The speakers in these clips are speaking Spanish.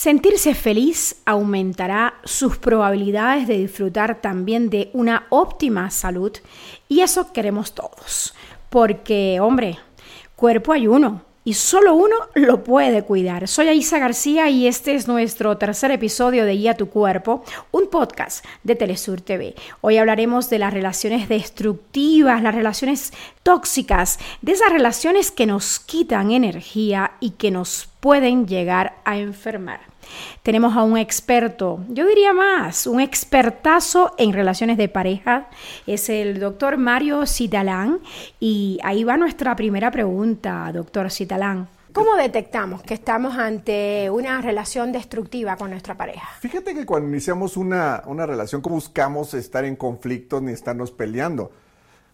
Sentirse feliz aumentará sus probabilidades de disfrutar también de una óptima salud y eso queremos todos. Porque, hombre, cuerpo hay uno y solo uno lo puede cuidar. Soy Aisa García y este es nuestro tercer episodio de Guía tu Cuerpo, un podcast de Telesur TV. Hoy hablaremos de las relaciones destructivas, las relaciones tóxicas, de esas relaciones que nos quitan energía y que nos pueden llegar a enfermar. Tenemos a un experto, yo diría más, un expertazo en relaciones de pareja. Es el doctor Mario Citalán. Y ahí va nuestra primera pregunta, doctor Citalán. ¿Cómo detectamos que estamos ante una relación destructiva con nuestra pareja? Fíjate que cuando iniciamos una, una relación, buscamos estar en conflicto ni estarnos peleando?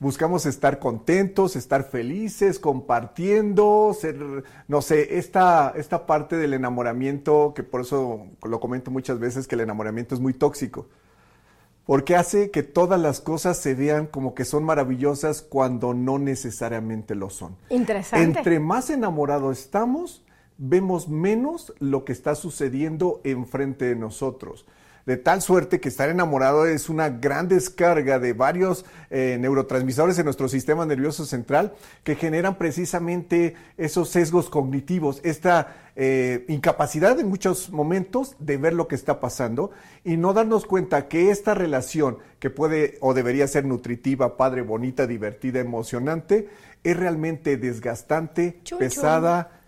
Buscamos estar contentos, estar felices, compartiendo, ser, no sé, esta, esta parte del enamoramiento, que por eso lo comento muchas veces, que el enamoramiento es muy tóxico, porque hace que todas las cosas se vean como que son maravillosas cuando no necesariamente lo son. Interesante. Entre más enamorados estamos, vemos menos lo que está sucediendo enfrente de nosotros de tal suerte que estar enamorado es una gran descarga de varios eh, neurotransmisores en nuestro sistema nervioso central que generan precisamente esos sesgos cognitivos, esta eh, incapacidad en muchos momentos de ver lo que está pasando y no darnos cuenta que esta relación que puede o debería ser nutritiva, padre, bonita, divertida, emocionante, es realmente desgastante, pesada,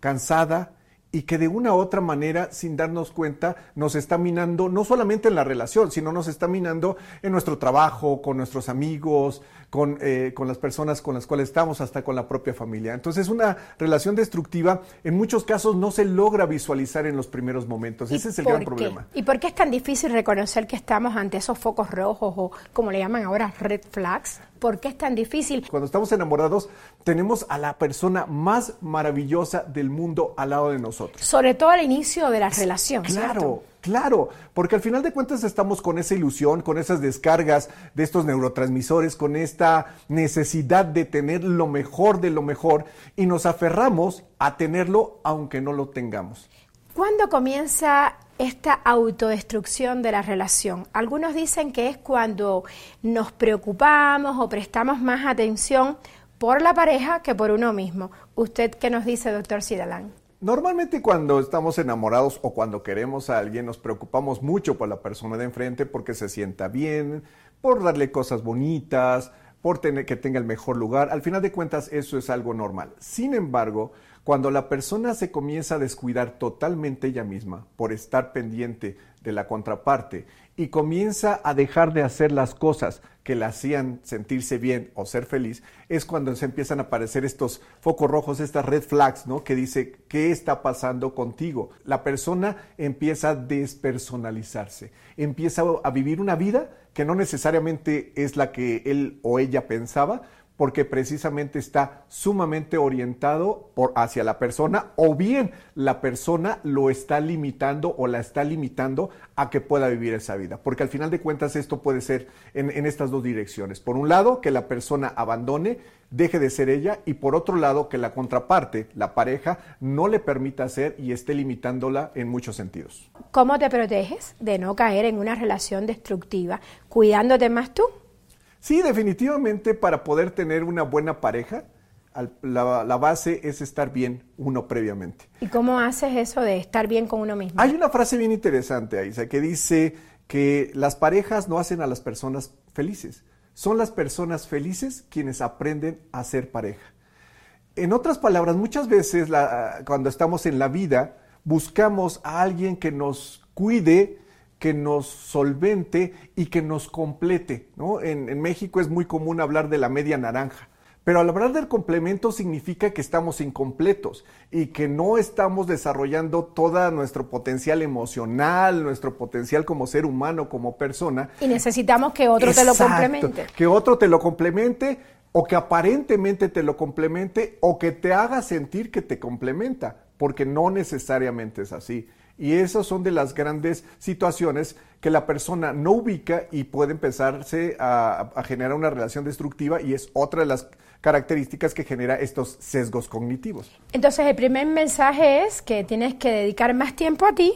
cansada y que de una u otra manera, sin darnos cuenta, nos está minando no solamente en la relación, sino nos está minando en nuestro trabajo, con nuestros amigos, con, eh, con, las personas con las cuales estamos, hasta con la propia familia. Entonces, una relación destructiva en muchos casos no se logra visualizar en los primeros momentos. Ese es el gran problema. ¿Y por qué es tan difícil reconocer que estamos ante esos focos rojos o, como le llaman ahora, red flags? ¿Por qué es tan difícil? Cuando estamos enamorados, tenemos a la persona más maravillosa del mundo al lado de nosotros. Sobre todo al inicio de la relación. Claro. Claro, porque al final de cuentas estamos con esa ilusión, con esas descargas de estos neurotransmisores, con esta necesidad de tener lo mejor de lo mejor y nos aferramos a tenerlo aunque no lo tengamos. ¿Cuándo comienza esta autodestrucción de la relación? Algunos dicen que es cuando nos preocupamos o prestamos más atención por la pareja que por uno mismo. ¿Usted qué nos dice, doctor Sidalán? Normalmente cuando estamos enamorados o cuando queremos a alguien nos preocupamos mucho por la persona de enfrente porque se sienta bien, por darle cosas bonitas, por tener que tenga el mejor lugar. Al final de cuentas eso es algo normal. Sin embargo, cuando la persona se comienza a descuidar totalmente ella misma por estar pendiente de la contraparte y comienza a dejar de hacer las cosas que la hacían sentirse bien o ser feliz, es cuando se empiezan a aparecer estos focos rojos, estas red flags, ¿no? Que dice, ¿qué está pasando contigo? La persona empieza a despersonalizarse, empieza a vivir una vida que no necesariamente es la que él o ella pensaba, porque precisamente está sumamente orientado hacia la persona o bien la persona lo está limitando o la está limitando a que pueda vivir esa vida. Porque al final de cuentas esto puede ser en, en estas dos direcciones. Por un lado, que la persona abandone, deje de ser ella y por otro lado, que la contraparte, la pareja, no le permita ser y esté limitándola en muchos sentidos. ¿Cómo te proteges de no caer en una relación destructiva cuidándote más tú? Sí, definitivamente para poder tener una buena pareja, la, base es estar bien uno previamente. ¿Y cómo haces eso de estar bien con uno mismo? Hay una frase bien interesante, Aisa, que dice que las parejas no hacen a las personas felices, son las personas felices quienes aprenden a ser pareja. En otras palabras, muchas veces cuando estamos en la vida, buscamos a alguien que nos cuide, que nos solvente y que nos complete. ¿no? En, México es muy común hablar de la media naranja. Pero al hablar del complemento significa que estamos incompletos y que no estamos desarrollando todo nuestro potencial emocional, nuestro potencial como ser humano, como persona. Y necesitamos que otro te lo complemente. Que otro te lo complemente o que aparentemente te lo complemente o que te haga sentir que te complementa, porque no necesariamente es así. Y esas son de las grandes situaciones que la persona no ubica y puede empezarse a, generar una relación destructiva y es otra de las características que genera estos sesgos cognitivos. Entonces, el primer mensaje es que tienes que dedicar más tiempo a ti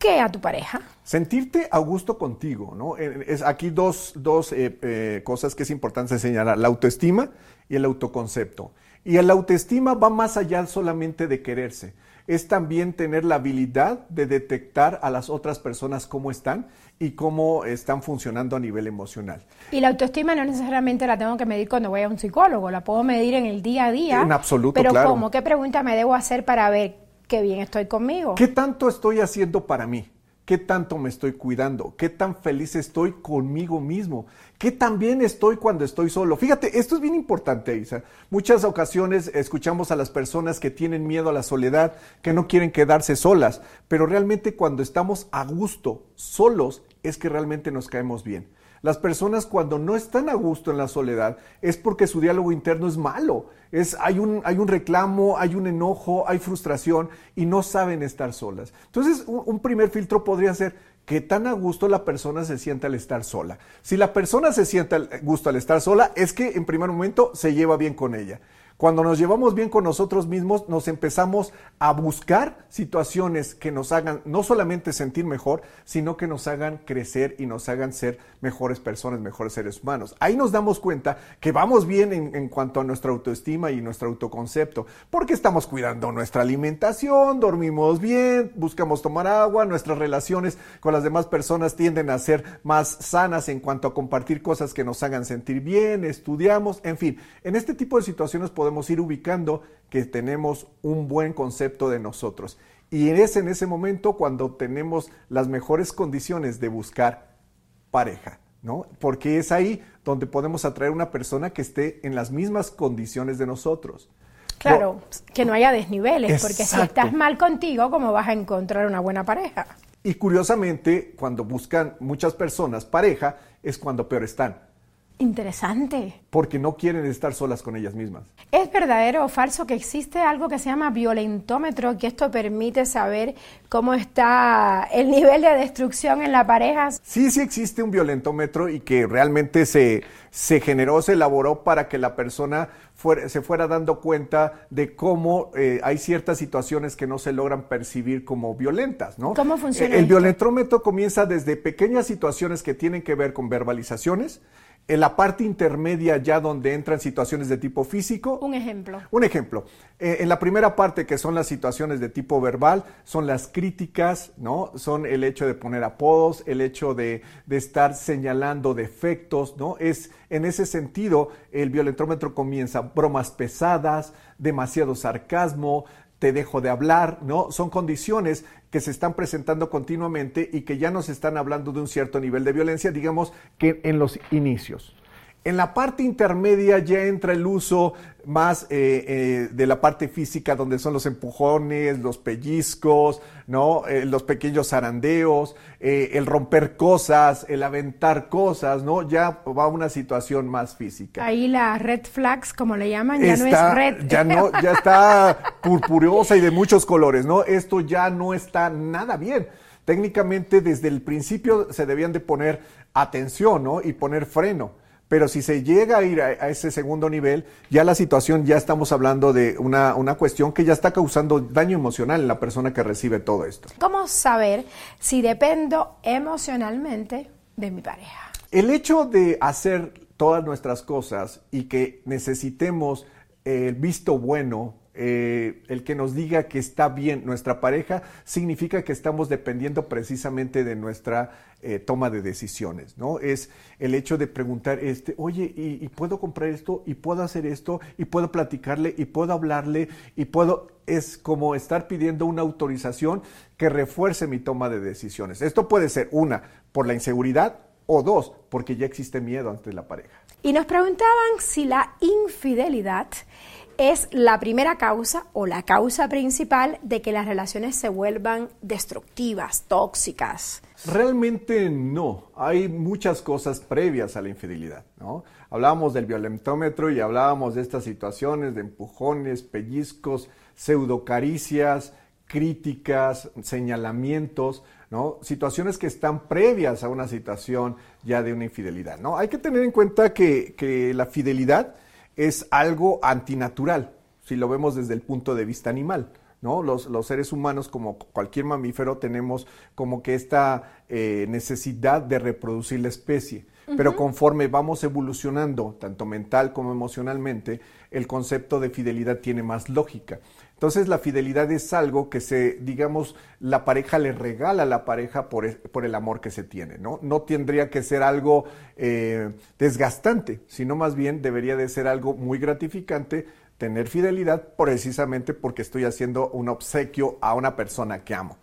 que a tu pareja. Sentirte a gusto contigo, ¿no? Eh, es aquí dos, dos eh, eh, cosas que es importante señalar, la autoestima y el autoconcepto. Y el autoestima va más allá solamente de quererse, es también tener la habilidad de detectar a las otras personas cómo están y cómo están funcionando a nivel emocional. Y la autoestima no necesariamente la tengo que medir cuando voy a un psicólogo, la puedo medir en el día a día. En absoluto, pero claro. ¿cómo? ¿Qué pregunta me debo hacer para ver qué bien estoy conmigo? ¿Qué tanto estoy haciendo para mí? ¿Qué tanto me estoy cuidando? ¿Qué tan feliz estoy conmigo mismo? ¿Qué tan bien estoy cuando estoy solo? Fíjate, esto es bien importante, Isa. Muchas ocasiones escuchamos a las personas que tienen miedo a la soledad, que no quieren quedarse solas, pero realmente cuando estamos a gusto, solos, es que realmente nos caemos bien. Las personas cuando no están a gusto en la soledad es porque su diálogo interno es malo. Es, hay, un, hay un reclamo, hay un enojo, hay frustración y no saben estar solas. Entonces, un, primer filtro podría ser qué tan a gusto la persona se siente al estar sola. Si la persona se siente a gusto al estar sola, es que en primer momento se lleva bien con ella. Cuando nos llevamos bien con nosotros mismos, nos empezamos a buscar situaciones que nos hagan no solamente sentir mejor, sino que nos hagan crecer y nos hagan ser mejores personas, mejores seres humanos. Ahí nos damos cuenta que vamos bien en, en cuanto a nuestra autoestima y nuestro autoconcepto, porque estamos cuidando nuestra alimentación, dormimos bien, buscamos tomar agua, nuestras relaciones con las demás personas tienden a ser más sanas en cuanto a compartir cosas que nos hagan sentir bien, estudiamos, en fin, en este tipo de situaciones podemos podemos ir ubicando que tenemos un buen concepto de nosotros. Y es en ese momento cuando tenemos las mejores condiciones de buscar pareja, ¿no? Porque es ahí donde podemos atraer una persona que esté en las mismas condiciones de nosotros. Claro, no, que no haya desniveles, Exacto. porque si estás mal contigo, ¿cómo vas a encontrar una buena pareja? Y curiosamente, cuando buscan muchas personas pareja, es cuando peor están. Interesante. Porque no quieren estar solas con ellas mismas. ¿Es verdadero o falso que existe algo que se llama violentómetro, que esto permite saber cómo está el nivel de destrucción en la pareja? Sí, sí existe un violentómetro y que realmente se, se generó, se elaboró para que la persona fuera, se fuera dando cuenta de cómo eh, hay ciertas situaciones que no se logran percibir como violentas, ¿no? ¿Cómo funciona? El esto? violentómetro comienza desde pequeñas situaciones que tienen que ver con verbalizaciones, en la parte intermedia ya donde entran situaciones de tipo físico. Un ejemplo. Un ejemplo. Eh, en la primera parte que son las situaciones de tipo verbal, son las críticas, ¿no? Son el hecho de poner apodos, el hecho de, de estar señalando defectos, ¿no? Es en ese sentido el violentómetro comienza bromas pesadas, demasiado sarcasmo, te dejo de hablar, ¿no? Son condiciones que se están presentando continuamente y que ya nos están hablando de un cierto nivel de violencia, digamos que en los inicios. En la parte intermedia ya entra el uso más eh, eh, de la parte física, donde son los empujones, los pellizcos, ¿no? Eh, los pequeños zarandeos, el romper cosas, el aventar cosas, ¿no? Ya va a una situación más física. Ahí la red flags, como le llaman, ya está, no es red. Ya, no, ya está purpurosa y de muchos colores, ¿no? Esto ya no está nada bien. Técnicamente, desde el principio se debían de poner atención, ¿no? Y poner freno. Pero si se llega a ir a, a, ese segundo nivel, ya la situación, ya estamos hablando de una, una, cuestión que ya está causando daño emocional en la persona que recibe todo esto. ¿Cómo saber si dependo emocionalmente de mi pareja? El hecho de hacer todas nuestras cosas y que necesitemos el visto bueno eh, el que nos diga que está bien nuestra pareja significa que estamos dependiendo precisamente de nuestra eh, toma de decisiones, ¿no? Es el hecho de preguntar, este, oye, ¿y, ¿y, puedo comprar esto? ¿Y puedo hacer esto? ¿Y puedo platicarle? ¿Y puedo hablarle? ¿Y puedo...? Es como estar pidiendo una autorización que refuerce mi toma de decisiones. Esto puede ser, una, por la inseguridad, o dos, porque ya existe miedo ante la pareja. Y nos preguntaban si la infidelidad es la primera causa o la causa principal de que las relaciones se vuelvan destructivas, tóxicas. Realmente no. Hay muchas cosas previas a la infidelidad, ¿no? Hablábamos del violentómetro y hablábamos de estas situaciones de empujones, pellizcos, pseudocaricias, críticas, señalamientos, ¿no? Situaciones que están previas a una situación ya de una infidelidad, ¿no? Hay que tener en cuenta que, que la fidelidad es algo antinatural, si lo vemos desde el punto de vista animal. ¿no? Los, seres humanos, como cualquier mamífero, tenemos como que esta eh, necesidad de reproducir la especie. Pero conforme vamos evolucionando, tanto mental como emocionalmente, el concepto de fidelidad tiene más lógica. Entonces la fidelidad es algo que se, digamos, la pareja le regala a la pareja por, el amor que se tiene, ¿no? No tendría que ser algo eh, desgastante, sino más bien debería de ser algo muy gratificante tener fidelidad precisamente porque estoy haciendo un obsequio a una persona que amo.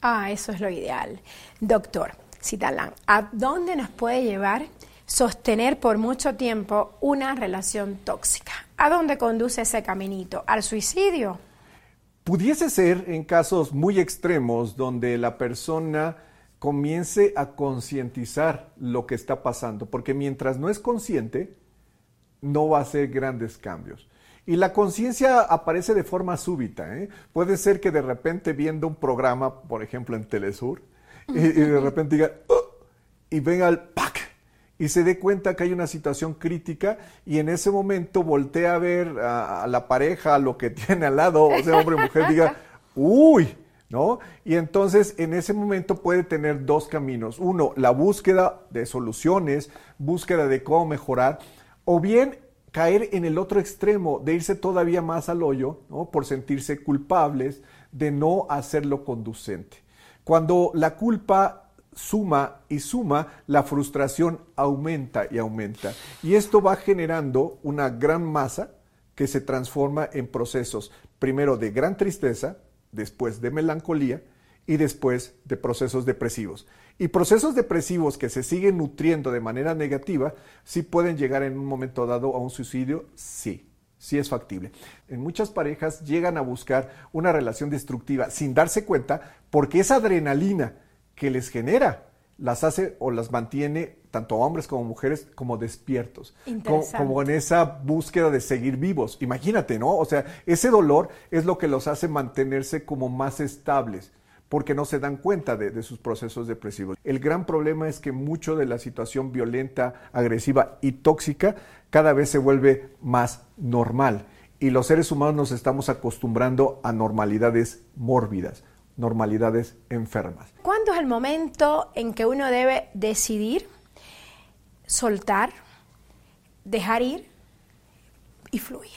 Ah, eso es lo ideal. Doctor Citalán, ¿a dónde nos puede llevar sostener por mucho tiempo una relación tóxica? ¿A dónde conduce ese caminito? ¿Al suicidio? Pudiese ser en casos muy extremos donde la persona comience a concientizar lo que está pasando, porque mientras no es consciente, no va a hacer grandes cambios. Y la conciencia aparece de forma súbita. ¿eh? Puede ser que de repente viendo un programa, por ejemplo en Telesur, y, de repente diga, oh", y venga el ¡pac! Y se dé cuenta que hay una situación crítica y en ese momento voltea a ver a, la pareja, a lo que tiene al lado, o sea, hombre o mujer, diga, uy, ¿no? Y entonces en ese momento puede tener dos caminos. Uno, la búsqueda de soluciones, búsqueda de cómo mejorar, o bien caer en el otro extremo, de irse todavía más al hoyo, ¿no? por sentirse culpables de no hacerlo conducente. Cuando la culpa suma y suma, la frustración aumenta y aumenta. Y esto va generando una gran masa que se transforma en procesos, primero de gran tristeza, después de melancolía y después de procesos depresivos. Y procesos depresivos que se siguen nutriendo de manera negativa, sí pueden llegar en un momento dado a un suicidio, sí, sí es factible. En muchas parejas llegan a buscar una relación destructiva sin darse cuenta porque esa adrenalina que les genera las hace o las mantiene tanto hombres como mujeres como despiertos, como, como, en esa búsqueda de seguir vivos. Imagínate, ¿no? O sea, ese dolor es lo que los hace mantenerse como más estables porque no se dan cuenta de, sus procesos depresivos. El gran problema es que mucho de la situación violenta, agresiva y tóxica cada vez se vuelve más normal y los seres humanos nos estamos acostumbrando a normalidades mórbidas, normalidades enfermas. ¿Cuándo es el momento en que uno debe decidir, soltar, dejar ir y fluir?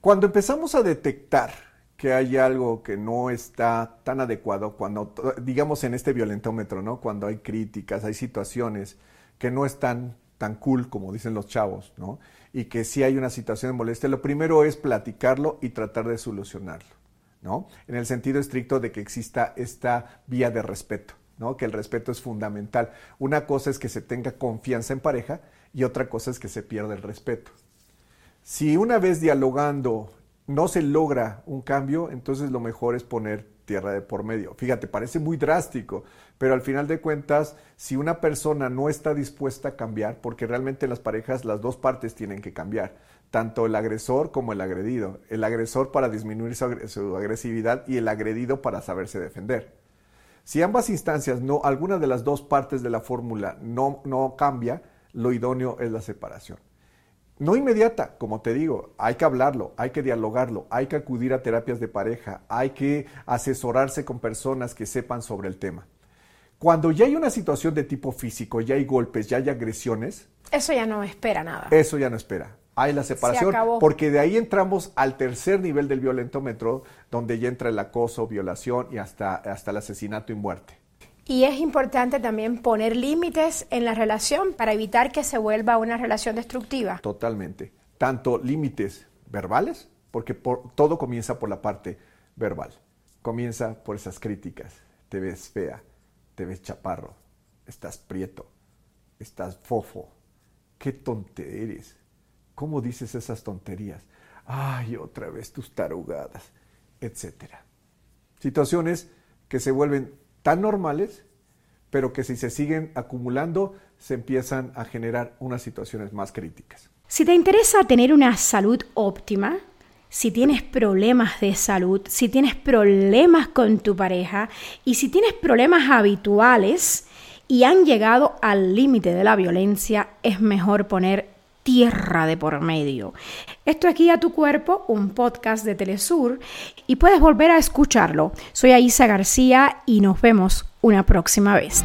Cuando empezamos a detectar que hay algo que no está tan adecuado cuando, digamos en este violentómetro, ¿no? Cuando hay críticas, hay situaciones que no están tan cool como dicen los chavos, ¿no? Y que si hay una situación de molestia, lo primero es platicarlo y tratar de solucionarlo, ¿no? En el sentido estricto de que exista esta vía de respeto, ¿no? Que el respeto es fundamental. Una cosa es que se tenga confianza en pareja y otra cosa es que se pierda el respeto. Si una vez dialogando no se logra un cambio, entonces lo mejor es poner tierra de por medio. Fíjate, parece muy drástico, pero al final de cuentas, si una persona no está dispuesta a cambiar, porque realmente las parejas las dos partes tienen que cambiar, tanto el agresor como el agredido. El agresor para disminuir su, agresividad y el agredido para saberse defender. Si ambas instancias, no, alguna de las dos partes de la fórmula no, no cambia, lo idóneo es la separación. No inmediata, como te digo, hay que hablarlo, hay que dialogarlo, hay que acudir a terapias de pareja, hay que asesorarse con personas que sepan sobre el tema. Cuando ya hay una situación de tipo físico, ya hay golpes, ya hay agresiones. Eso ya no espera nada. Eso ya no espera. Hay la separación, porque de ahí entramos al tercer nivel del violentómetro, donde ya entra el acoso, violación y hasta, hasta el asesinato y muerte. Y es importante también poner límites en la relación para evitar que se vuelva una relación destructiva. Totalmente. Tanto límites verbales, porque todo comienza por la parte verbal. Comienza por esas críticas. Te ves fea, te ves chaparro, estás prieto, estás fofo. Qué tonte eres. ¿Cómo dices esas tonterías? Ay, otra vez tus tarugadas, etcétera. Situaciones que se vuelven tan normales, pero que si se siguen acumulando, se empiezan a generar unas situaciones más críticas. Si te interesa tener una salud óptima, si tienes problemas de salud, si tienes problemas con tu pareja y si tienes problemas habituales y han llegado al límite de la violencia, es mejor poner tierra de por medio. Esto es Guía tu Cuerpo, un podcast de Telesur, y puedes volver a escucharlo. Soy Aisa García y nos vemos una próxima vez.